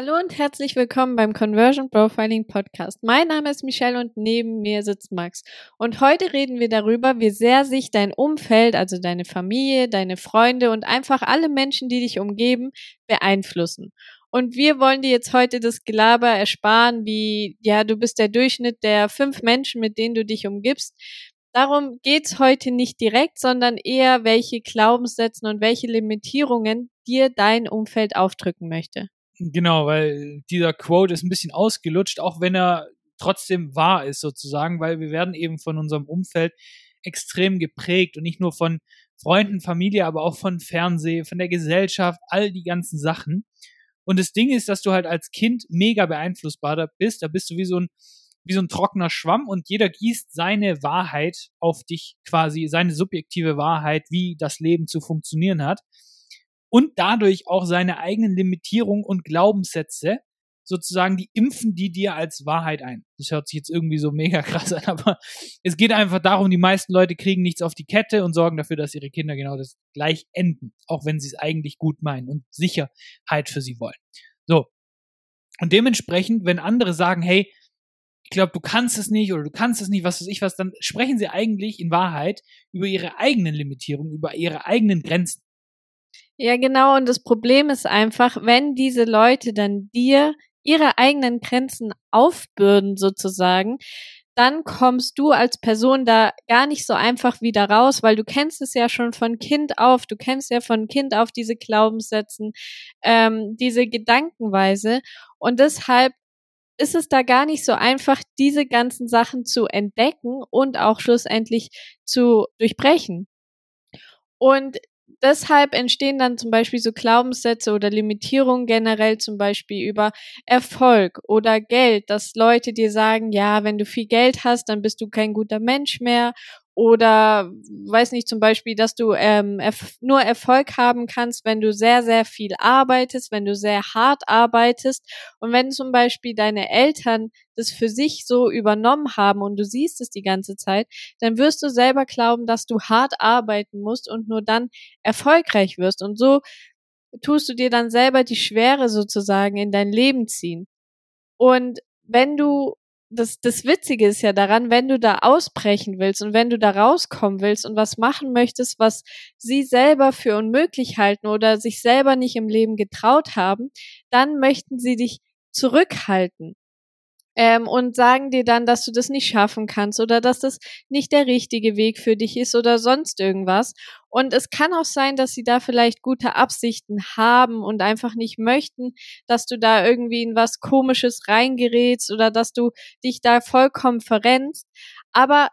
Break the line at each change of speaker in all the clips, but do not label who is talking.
Hallo und herzlich willkommen beim Conversion Profiling Podcast. Mein Name ist Michelle und neben mir sitzt Max. Und heute reden wir darüber, wie sehr sich dein Umfeld, also deine Familie, deine Freunde und einfach alle Menschen, die dich umgeben, beeinflussen. Und wir wollen dir jetzt heute das Gelaber ersparen, wie, ja, du bist der Durchschnitt der fünf Menschen, mit denen du dich umgibst. Darum geht's heute nicht direkt, sondern eher, welche Glaubenssätze und welche Limitierungen dir dein Umfeld aufdrücken möchte.
Genau, weil dieser Quote ist ein bisschen ausgelutscht, auch wenn er trotzdem wahr ist sozusagen, weil wir werden eben von unserem Umfeld extrem geprägt und nicht nur von Freunden, Familie, aber auch von Fernsehen, von der Gesellschaft, all die ganzen Sachen. Und das Ding ist, dass du halt als Kind mega beeinflussbar bist. Da bist du wie so ein, wie so ein trockener Schwamm und jeder gießt seine Wahrheit auf dich quasi, seine subjektive Wahrheit, wie das Leben zu funktionieren hat und dadurch auch seine eigenen Limitierungen und Glaubenssätze sozusagen, die impfen die dir als Wahrheit ein. Das hört sich jetzt irgendwie so mega krass an, aber es geht einfach darum, die meisten Leute kriegen nichts auf die Kette und sorgen dafür, dass ihre Kinder genau das gleich enden, auch wenn sie es eigentlich gut meinen und Sicherheit für sie wollen. So. Und dementsprechend, wenn andere sagen, hey, ich glaube, du kannst es nicht oder du kannst es nicht, was weiß ich was, dann sprechen sie eigentlich in Wahrheit über ihre eigenen Limitierungen, über ihre eigenen Grenzen.
Ja, genau. Und das Problem ist einfach, wenn diese Leute dann dir ihre eigenen Grenzen aufbürden sozusagen, dann kommst du als Person da gar nicht so einfach wieder raus, weil du kennst es ja schon von Kind auf, du kennst ja von Kind auf diese Glaubenssätzen, ähm, diese Gedankenweise und deshalb ist es da gar nicht so einfach, diese ganzen Sachen zu entdecken und auch schlussendlich zu durchbrechen. Und deshalb entstehen dann zum Beispiel so Glaubenssätze oder Limitierungen generell zum Beispiel über Erfolg oder Geld, dass Leute dir sagen, ja, wenn du viel Geld hast, dann bist du kein guter Mensch mehr oder weiß nicht zum Beispiel, dass du ähm, erf nur Erfolg haben kannst, wenn du sehr, sehr viel arbeitest, wenn du sehr hart arbeitest und wenn zum Beispiel deine Eltern das für sich so übernommen haben und du siehst es die ganze Zeit, dann wirst du selber glauben, dass du hart arbeiten musst und nur dann erfolgreich wirst und so tust du dir dann selber die Schwere sozusagen in dein Leben ziehen. Und wenn du das, das Witzige ist ja daran, wenn du da ausbrechen willst und wenn du da rauskommen willst und was machen möchtest, was sie selber für unmöglich halten oder sich selber nicht im Leben getraut haben, dann möchten sie dich zurückhalten ähm, und sagen dir dann, dass du das nicht schaffen kannst oder dass das nicht der richtige Weg für dich ist oder sonst irgendwas. Und es kann auch sein, dass sie da vielleicht gute Absichten haben und einfach nicht möchten, dass du da irgendwie in was Komisches reingerätst oder dass du dich da vollkommen verrennst. Aber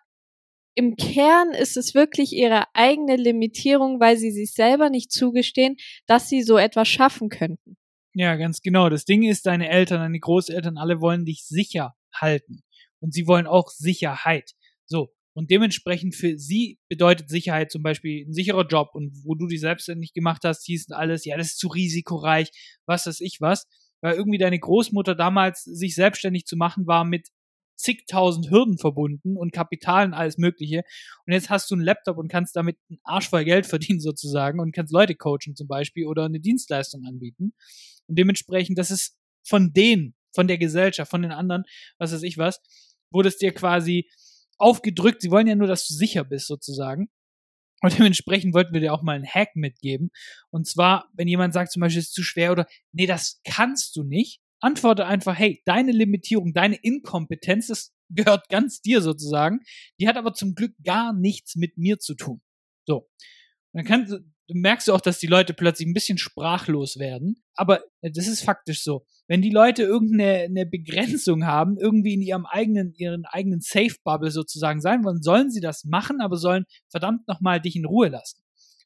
im Kern ist es wirklich ihre eigene Limitierung, weil sie sich selber nicht zugestehen, dass sie so etwas schaffen könnten.
Ja, ganz genau. Das Ding ist, deine Eltern, deine Großeltern, alle wollen dich sicher halten. Und sie wollen auch Sicherheit. So. Und dementsprechend für sie bedeutet Sicherheit zum Beispiel ein sicherer Job und wo du dich selbstständig gemacht hast, hieß alles, ja, das ist zu risikoreich, was weiß ich was. Weil irgendwie deine Großmutter damals sich selbstständig zu machen war mit zigtausend Hürden verbunden und Kapital und alles Mögliche. Und jetzt hast du einen Laptop und kannst damit einen Arsch voll Geld verdienen sozusagen und kannst Leute coachen zum Beispiel oder eine Dienstleistung anbieten. Und dementsprechend, das ist von denen, von der Gesellschaft, von den anderen, was weiß ich was, wurde es dir quasi aufgedrückt. Sie wollen ja nur, dass du sicher bist sozusagen. Und dementsprechend wollten wir dir auch mal einen Hack mitgeben. Und zwar, wenn jemand sagt zum Beispiel, es ist zu schwer oder nee, das kannst du nicht, antworte einfach, hey, deine Limitierung, deine Inkompetenz, das gehört ganz dir sozusagen. Die hat aber zum Glück gar nichts mit mir zu tun. So. Dann kannst, merkst du auch, dass die Leute plötzlich ein bisschen sprachlos werden. Aber äh, das ist faktisch so. Wenn die Leute irgendeine eine Begrenzung haben, irgendwie in ihrem eigenen, ihren eigenen Safe-Bubble sozusagen sein wollen, sollen sie das machen, aber sollen verdammt nochmal dich in Ruhe lassen.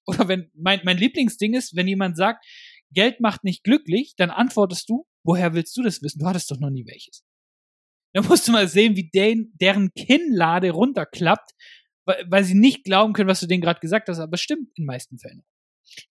Oder wenn, mein, mein Lieblingsding ist, wenn jemand sagt, Geld macht nicht glücklich, dann antwortest du, woher willst du das wissen? Du hattest doch noch nie welches. Da musst du mal sehen, wie den, deren Kinnlade runterklappt, weil, sie nicht glauben können, was du denen gerade gesagt hast, aber stimmt in meisten Fällen.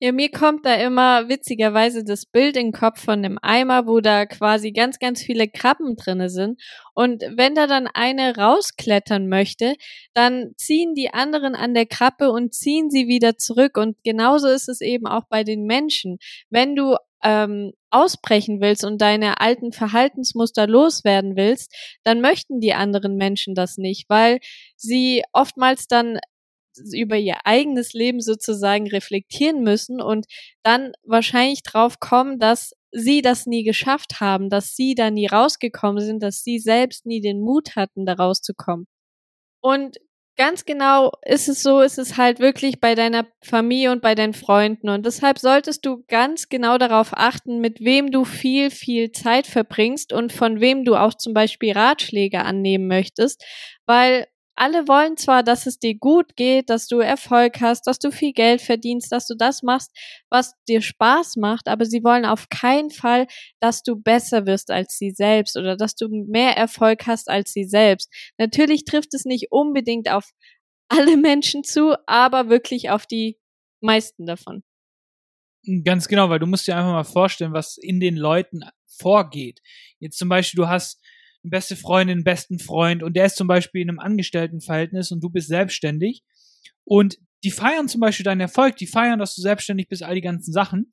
Ja, mir kommt da immer witzigerweise das Bild in den Kopf von einem Eimer, wo da quasi ganz, ganz viele Krabben drinne sind. Und wenn da dann eine rausklettern möchte, dann ziehen die anderen an der Krabbe und ziehen sie wieder zurück. Und genauso ist es eben auch bei den Menschen. Wenn du ähm, ausbrechen willst und deine alten Verhaltensmuster loswerden willst, dann möchten die anderen Menschen das nicht, weil sie oftmals dann über ihr eigenes Leben sozusagen reflektieren müssen und dann wahrscheinlich drauf kommen, dass sie das nie geschafft haben, dass sie da nie rausgekommen sind, dass sie selbst nie den Mut hatten, da rauszukommen. Und ganz genau ist es so, ist es halt wirklich bei deiner Familie und bei deinen Freunden. Und deshalb solltest du ganz genau darauf achten, mit wem du viel, viel Zeit verbringst und von wem du auch zum Beispiel Ratschläge annehmen möchtest, weil alle wollen zwar, dass es dir gut geht, dass du Erfolg hast, dass du viel Geld verdienst, dass du das machst, was dir Spaß macht, aber sie wollen auf keinen Fall, dass du besser wirst als sie selbst oder dass du mehr Erfolg hast als sie selbst. Natürlich trifft es nicht unbedingt auf alle Menschen zu, aber wirklich auf die meisten davon.
Ganz genau, weil du musst dir einfach mal vorstellen, was in den Leuten vorgeht. Jetzt zum Beispiel, du hast beste Freundin, besten Freund und der ist zum Beispiel in einem Angestelltenverhältnis und du bist selbstständig und die feiern zum Beispiel deinen Erfolg, die feiern, dass du selbstständig bist, all die ganzen Sachen.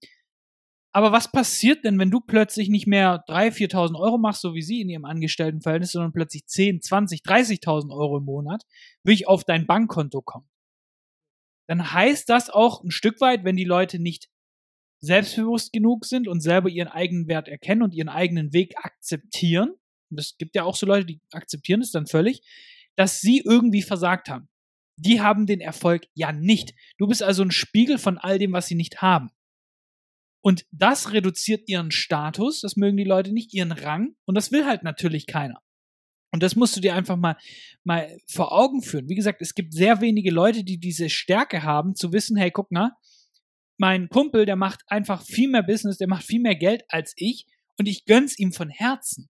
Aber was passiert denn, wenn du plötzlich nicht mehr 3.000, 4.000 Euro machst, so wie sie in ihrem Angestelltenverhältnis, sondern plötzlich 10, 20, 30.000 Euro im Monat, wirklich auf dein Bankkonto kommt? Dann heißt das auch ein Stück weit, wenn die Leute nicht selbstbewusst genug sind und selber ihren eigenen Wert erkennen und ihren eigenen Weg akzeptieren, es gibt ja auch so Leute, die akzeptieren es dann völlig, dass sie irgendwie versagt haben. Die haben den Erfolg ja nicht. Du bist also ein Spiegel von all dem, was sie nicht haben. Und das reduziert ihren Status, das mögen die Leute nicht, ihren Rang, und das will halt natürlich keiner. Und das musst du dir einfach mal, mal vor Augen führen. Wie gesagt, es gibt sehr wenige Leute, die diese Stärke haben, zu wissen, hey, guck mal, mein Kumpel, der macht einfach viel mehr Business, der macht viel mehr Geld als ich und ich gönn's ihm von Herzen.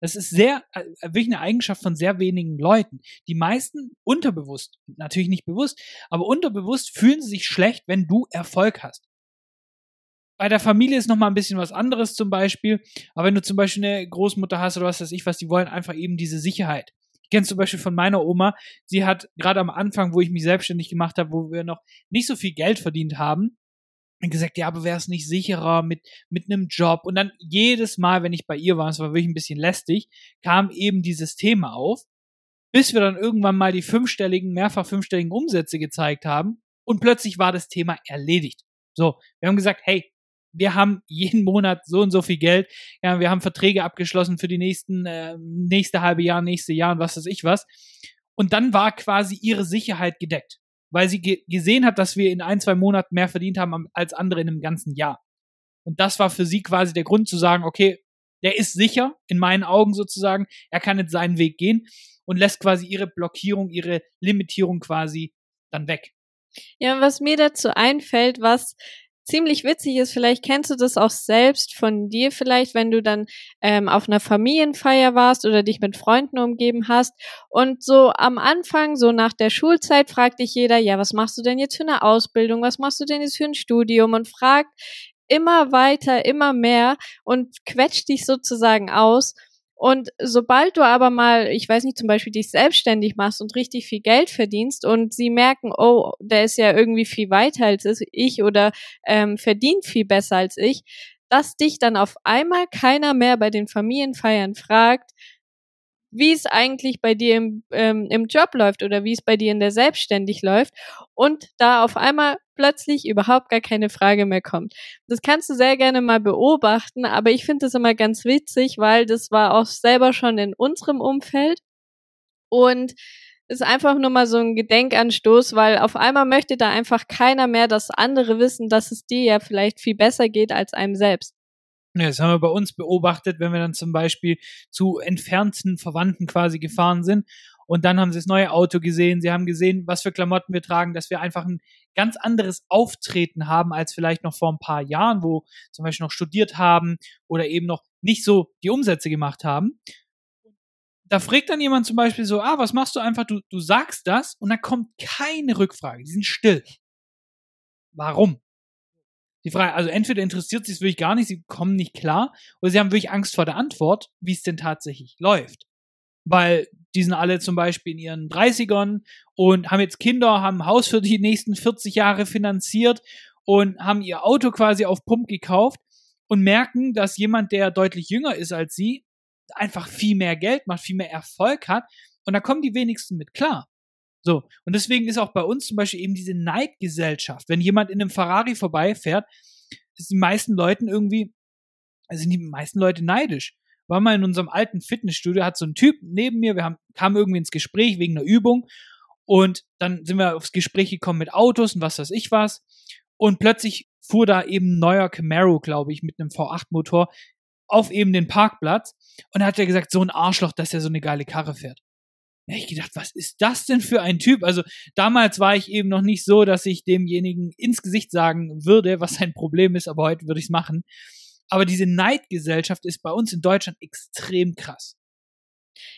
Das ist sehr, äh, wirklich eine Eigenschaft von sehr wenigen Leuten. Die meisten unterbewusst, natürlich nicht bewusst, aber unterbewusst fühlen sie sich schlecht, wenn du Erfolg hast. Bei der Familie ist nochmal ein bisschen was anderes zum Beispiel. Aber wenn du zum Beispiel eine Großmutter hast oder was weiß ich was, die wollen einfach eben diese Sicherheit. Ich kenne zum Beispiel von meiner Oma, sie hat gerade am Anfang, wo ich mich selbstständig gemacht habe, wo wir noch nicht so viel Geld verdient haben, gesagt, ja, aber wäre es nicht sicherer mit, mit einem Job? Und dann jedes Mal, wenn ich bei ihr war, es war wirklich ein bisschen lästig, kam eben dieses Thema auf, bis wir dann irgendwann mal die fünfstelligen, mehrfach fünfstelligen Umsätze gezeigt haben und plötzlich war das Thema erledigt. So, wir haben gesagt, hey, wir haben jeden Monat so und so viel Geld, ja, wir haben Verträge abgeschlossen für die nächsten, äh, nächste halbe Jahr, nächste Jahr und was weiß ich was. Und dann war quasi ihre Sicherheit gedeckt weil sie ge gesehen hat, dass wir in ein, zwei Monaten mehr verdient haben als andere in einem ganzen Jahr. Und das war für sie quasi der Grund zu sagen, okay, der ist sicher, in meinen Augen sozusagen, er kann jetzt seinen Weg gehen und lässt quasi ihre Blockierung, ihre Limitierung quasi dann weg.
Ja, was mir dazu einfällt, was ziemlich witzig ist, vielleicht kennst du das auch selbst von dir vielleicht, wenn du dann ähm, auf einer Familienfeier warst oder dich mit Freunden umgeben hast und so am Anfang, so nach der Schulzeit, fragt dich jeder, ja, was machst du denn jetzt für eine Ausbildung, was machst du denn jetzt für ein Studium? Und fragt immer weiter, immer mehr und quetscht dich sozusagen aus und sobald du aber mal, ich weiß nicht, zum Beispiel dich selbstständig machst und richtig viel Geld verdienst und sie merken, oh, der ist ja irgendwie viel weiter als ich oder ähm, verdient viel besser als ich, dass dich dann auf einmal keiner mehr bei den Familienfeiern fragt, wie es eigentlich bei dir im, ähm, im Job läuft oder wie es bei dir in der Selbstständig läuft und da auf einmal plötzlich überhaupt gar keine Frage mehr kommt. Das kannst du sehr gerne mal beobachten, aber ich finde das immer ganz witzig, weil das war auch selber schon in unserem Umfeld und ist einfach nur mal so ein Gedenkanstoß, weil auf einmal möchte da einfach keiner mehr, dass andere wissen, dass es dir ja vielleicht viel besser geht als einem selbst.
Ja, das haben wir bei uns beobachtet, wenn wir dann zum Beispiel zu entfernten Verwandten quasi gefahren sind. Und dann haben sie das neue Auto gesehen, sie haben gesehen, was für Klamotten wir tragen, dass wir einfach ein ganz anderes Auftreten haben als vielleicht noch vor ein paar Jahren, wo zum Beispiel noch studiert haben oder eben noch nicht so die Umsätze gemacht haben. Da fragt dann jemand zum Beispiel so, ah, was machst du einfach? Du, du sagst das und dann kommt keine Rückfrage. Die sind still. Warum? Die Frage, also entweder interessiert sie es wirklich gar nicht, sie kommen nicht klar, oder sie haben wirklich Angst vor der Antwort, wie es denn tatsächlich läuft. Weil die sind alle zum Beispiel in ihren 30ern und haben jetzt Kinder, haben ein Haus für die nächsten 40 Jahre finanziert und haben ihr Auto quasi auf Pump gekauft und merken, dass jemand, der deutlich jünger ist als sie, einfach viel mehr Geld macht, viel mehr Erfolg hat. Und da kommen die wenigsten mit klar. So. Und deswegen ist auch bei uns zum Beispiel eben diese Neidgesellschaft. Wenn jemand in einem Ferrari vorbeifährt, ist die meisten Leuten irgendwie, sind die meisten Leute neidisch. War mal in unserem alten Fitnessstudio, hat so ein Typ neben mir, wir haben, kamen irgendwie ins Gespräch wegen einer Übung und dann sind wir aufs Gespräch gekommen mit Autos und was weiß ich was. Und plötzlich fuhr da eben ein neuer Camaro, glaube ich, mit einem V8-Motor auf eben den Parkplatz. Und da hat er gesagt, so ein Arschloch, dass er so eine geile Karre fährt. Da ich gedacht, was ist das denn für ein Typ? Also damals war ich eben noch nicht so, dass ich demjenigen ins Gesicht sagen würde, was sein Problem ist, aber heute würde ich es machen. Aber diese Neidgesellschaft ist bei uns in Deutschland extrem krass.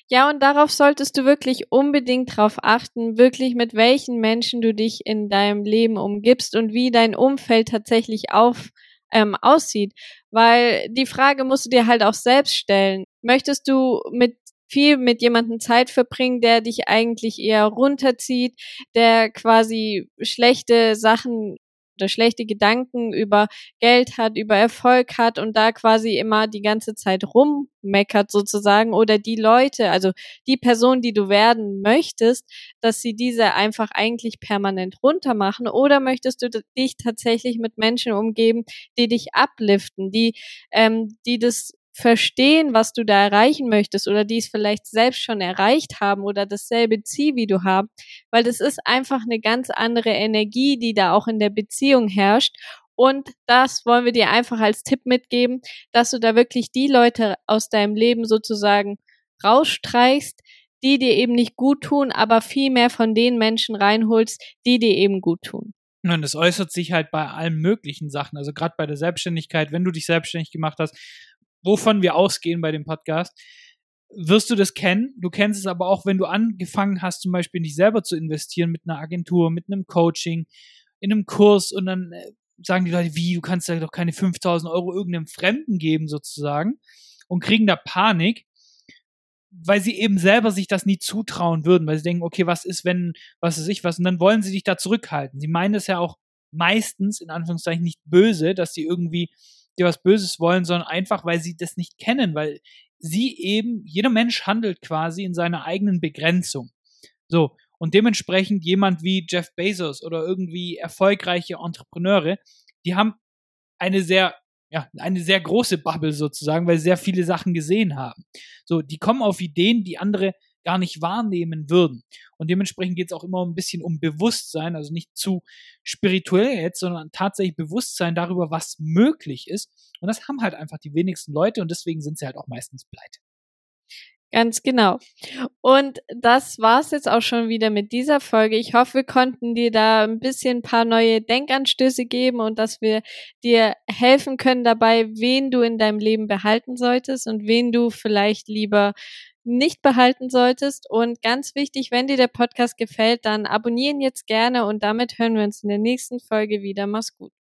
Ja, und darauf solltest du wirklich unbedingt drauf achten, wirklich mit welchen Menschen du dich in deinem Leben umgibst und wie dein Umfeld tatsächlich auf, ähm, aussieht. Weil die Frage musst du dir halt auch selbst stellen. Möchtest du mit viel mit jemandem Zeit verbringen, der dich eigentlich eher runterzieht, der quasi schlechte Sachen oder schlechte Gedanken über Geld hat, über Erfolg hat und da quasi immer die ganze Zeit rummeckert sozusagen oder die Leute, also die Person, die du werden möchtest, dass sie diese einfach eigentlich permanent runtermachen oder möchtest du dich tatsächlich mit Menschen umgeben, die dich upliften, die, ähm, die das verstehen, was du da erreichen möchtest oder die es vielleicht selbst schon erreicht haben oder dasselbe Ziel wie du haben, weil das ist einfach eine ganz andere Energie, die da auch in der Beziehung herrscht und das wollen wir dir einfach als Tipp mitgeben, dass du da wirklich die Leute aus deinem Leben sozusagen rausstreichst, die dir eben nicht gut tun, aber viel mehr von den Menschen reinholst, die dir eben gut tun.
Und das äußert sich halt bei allen möglichen Sachen. Also gerade bei der Selbstständigkeit, wenn du dich selbstständig gemacht hast, wovon wir ausgehen bei dem Podcast, wirst du das kennen. Du kennst es aber auch, wenn du angefangen hast, zum Beispiel dich selber zu investieren mit einer Agentur, mit einem Coaching, in einem Kurs und dann äh, sagen die Leute, wie, du kannst ja doch keine 5000 Euro irgendeinem Fremden geben sozusagen und kriegen da Panik, weil sie eben selber sich das nie zutrauen würden, weil sie denken, okay, was ist, wenn, was ist ich was, und dann wollen sie dich da zurückhalten. Sie meinen es ja auch meistens, in Anführungszeichen, nicht böse, dass sie irgendwie dir was Böses wollen, sondern einfach, weil sie das nicht kennen, weil sie eben, jeder Mensch handelt quasi in seiner eigenen Begrenzung. So. Und dementsprechend jemand wie Jeff Bezos oder irgendwie erfolgreiche Entrepreneure, die haben eine sehr, ja, eine sehr große Bubble sozusagen, weil sie sehr viele Sachen gesehen haben. So, die kommen auf Ideen, die andere gar nicht wahrnehmen würden. Und dementsprechend geht es auch immer ein bisschen um Bewusstsein, also nicht zu spirituell jetzt, sondern tatsächlich Bewusstsein darüber, was möglich ist. Und das haben halt einfach die wenigsten Leute und deswegen sind sie halt auch meistens pleite.
Ganz genau. Und das war's jetzt auch schon wieder mit dieser Folge. Ich hoffe, wir konnten dir da ein bisschen ein paar neue Denkanstöße geben und dass wir dir helfen können dabei, wen du in deinem Leben behalten solltest und wen du vielleicht lieber nicht behalten solltest. Und ganz wichtig, wenn dir der Podcast gefällt, dann abonnieren jetzt gerne und damit hören wir uns in der nächsten Folge wieder. Mach's gut.